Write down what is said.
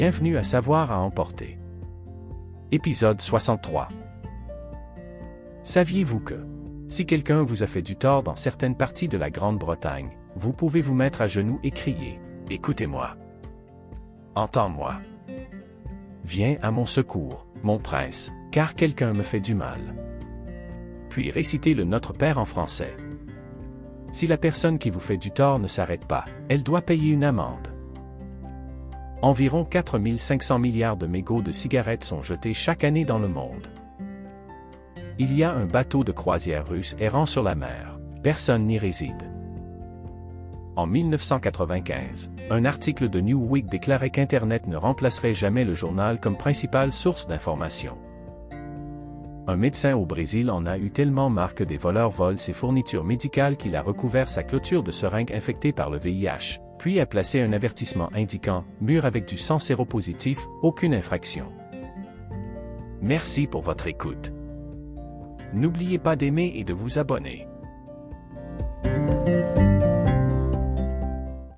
Bienvenue à Savoir à emporter. Épisode 63. Saviez-vous que, si quelqu'un vous a fait du tort dans certaines parties de la Grande-Bretagne, vous pouvez vous mettre à genoux et crier ⁇ Écoutez-moi Entends-moi Viens à mon secours, mon prince, car quelqu'un me fait du mal. Puis récitez le Notre Père en français. Si la personne qui vous fait du tort ne s'arrête pas, elle doit payer une amende. Environ 4500 milliards de mégots de cigarettes sont jetés chaque année dans le monde. Il y a un bateau de croisière russe errant sur la mer. Personne n'y réside. En 1995, un article de New Week déclarait qu'Internet ne remplacerait jamais le journal comme principale source d'information. Un médecin au Brésil en a eu tellement marre que des voleurs volent ses fournitures médicales qu'il a recouvert sa clôture de seringues infectées par le VIH puis a placé un avertissement indiquant Mur avec du sang séropositif, aucune infraction. Merci pour votre écoute. N'oubliez pas d'aimer et de vous abonner.